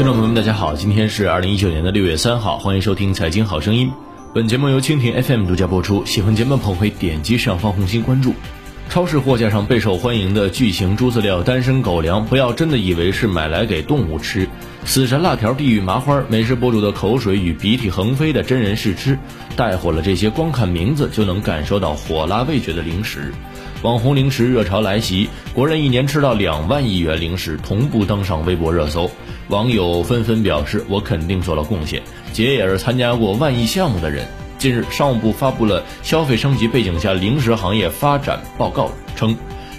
听众朋友们，大家好，今天是二零一九年的六月三号，欢迎收听《财经好声音》。本节目由蜻蜓 FM 独家播出。喜欢节目的朋友可以点击上方红心关注。超市货架上备受欢迎的巨型猪饲料单身狗粮，不要真的以为是买来给动物吃。死神辣条、地狱麻花，美食博主的口水与鼻涕横飞的真人试吃，带火了这些光看名字就能感受到火辣味觉的零食。网红零食热潮来袭，国人一年吃到两万亿元零食同步登上微博热搜，网友纷纷表示：“我肯定做了贡献，姐也是参加过万亿项目的人。”近日，商务部发布了消费升级背景下零食行业发展报告，称，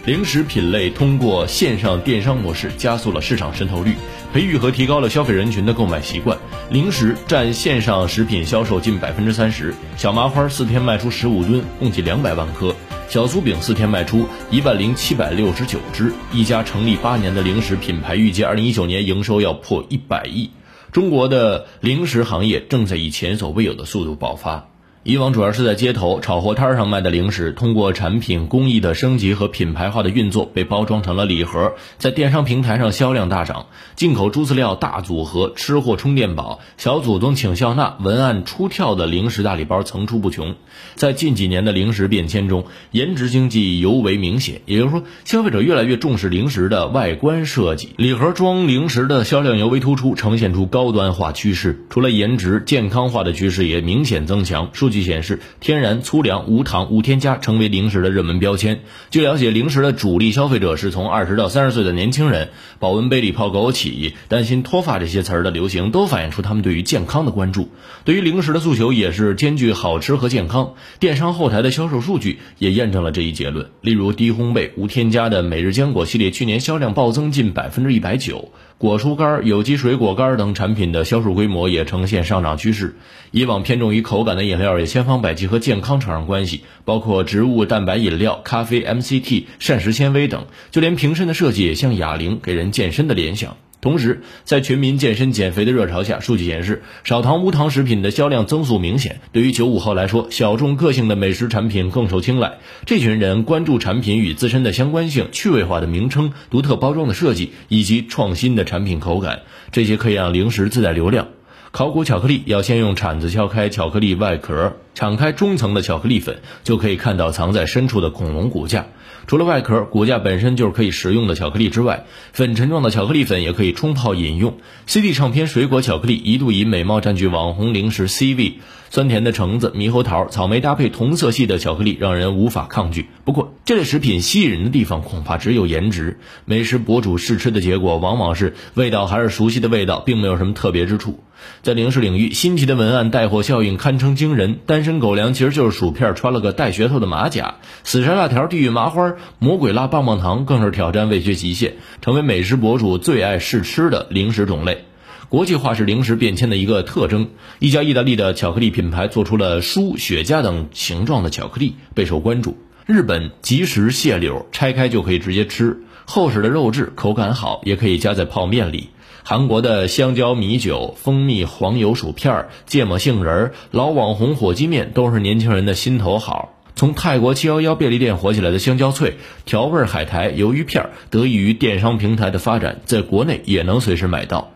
零食品类通过线上电商模式加速了市场渗透率，培育和提高了消费人群的购买习惯。零食占线上食品销售近百分之三十，小麻花四天卖出十五吨，共计两百万颗。小酥饼四天卖出一万零七百六十九只，一家成立八年的零食品牌预计二零一九年营收要破一百亿。中国的零食行业正在以前所未有的速度爆发。以往主要是在街头炒货摊上卖的零食，通过产品工艺的升级和品牌化的运作，被包装成了礼盒，在电商平台上销量大涨。进口猪饲料大组合、吃货充电宝、小祖宗请笑纳文案出跳的零食大礼包层出不穷。在近几年的零食变迁中，颜值经济尤为明显，也就是说，消费者越来越重视零食的外观设计，礼盒装零食的销量尤为突出，呈现出高端化趋势。除了颜值，健康化的趋势也明显增强。数据显示，天然、粗粮、无糖、无添加成为零食的热门标签。据了解，零食的主力消费者是从二十到三十岁的年轻人。保温杯里泡枸杞、担心脱发这些词儿的流行，都反映出他们对于健康的关注。对于零食的诉求也是兼具好吃和健康。电商后台的销售数据也验证了这一结论。例如，低烘焙、无添加的每日坚果系列，去年销量暴增近百分之一百九。果蔬干、有机水果干等产品的销售规模也呈现上涨趋势。以往偏重于口感的饮料也千方百计和健康扯上关系，包括植物蛋白饮料、咖啡、MCT、膳食纤维等。就连瓶身的设计也像哑铃，给人健身的联想。同时，在全民健身减肥的热潮下，数据显示，少糖无糖食品的销量增速明显。对于九五后来说，小众个性的美食产品更受青睐。这群人关注产品与自身的相关性、趣味化的名称、独特包装的设计以及创新的产品口感，这些可以让零食自带流量。考古巧克力要先用铲子敲开巧克力外壳，敞开中层的巧克力粉，就可以看到藏在深处的恐龙骨架。除了外壳骨架本身就是可以食用的巧克力之外，粉尘状的巧克力粉也可以冲泡饮用。CD 唱片水果巧克力一度以美貌占据网红零食 C 位，酸甜的橙子、猕猴桃、草莓搭配同色系的巧克力让人无法抗拒。不过，这类食品吸引人的地方恐怕只有颜值。美食博主试吃的结果往往是味道还是熟悉的味道，并没有什么特别之处。在零食领域，新奇的文案带货效应堪称惊人。单身狗粮其实就是薯片穿了个带噱头的马甲，死神辣条、地狱麻花、魔鬼辣棒棒糖更是挑战味觉极限，成为美食博主最爱试吃的零食种类。国际化是零食变迁的一个特征。一家意大利的巧克力品牌做出了书、雪茄等形状的巧克力，备受关注。日本即食蟹柳，拆开就可以直接吃，厚实的肉质，口感好，也可以加在泡面里。韩国的香蕉米酒、蜂蜜黄油薯片、芥末杏仁、老网红火鸡面都是年轻人的心头好。从泰国七幺幺便利店火起来的香蕉脆、调味海苔、鱿鱼片，得益于电商平台的发展，在国内也能随时买到。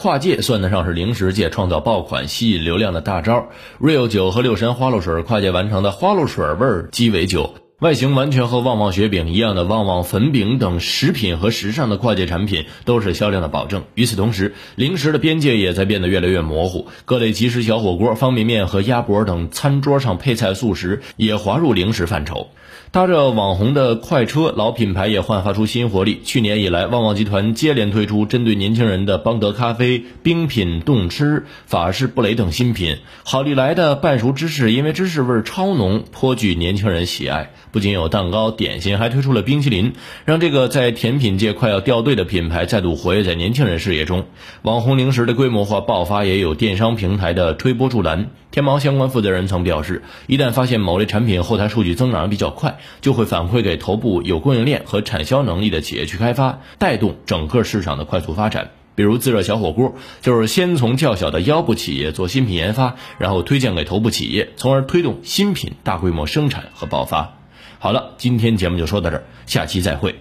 跨界算得上是零食界创造爆款、吸引流量的大招。Real 酒和六神花露水跨界完成的花露水味鸡尾酒。外形完全和旺旺雪饼一样的旺旺粉饼等食品和时尚的跨界产品都是销量的保证。与此同时，零食的边界也在变得越来越模糊，各类即食小火锅、方便面和鸭脖等餐桌上配菜速食也滑入零食范畴。搭着网红的快车，老品牌也焕发出新活力。去年以来，旺旺集团接连推出针对年轻人的邦德咖啡、冰品冻吃、法式布雷等新品。好利来的半熟芝士，因为芝士味超浓，颇具年轻人喜爱。不仅有蛋糕、点心，还推出了冰淇淋，让这个在甜品界快要掉队的品牌再度活跃在年轻人视野中。网红零食的规模化爆发，也有电商平台的推波助澜。天猫相关负责人曾表示，一旦发现某类产品后台数据增长比较快，就会反馈给头部有供应链和产销能力的企业去开发，带动整个市场的快速发展。比如自热小火锅，就是先从较小的腰部企业做新品研发，然后推荐给头部企业，从而推动新品大规模生产和爆发。好了，今天节目就说到这儿，下期再会。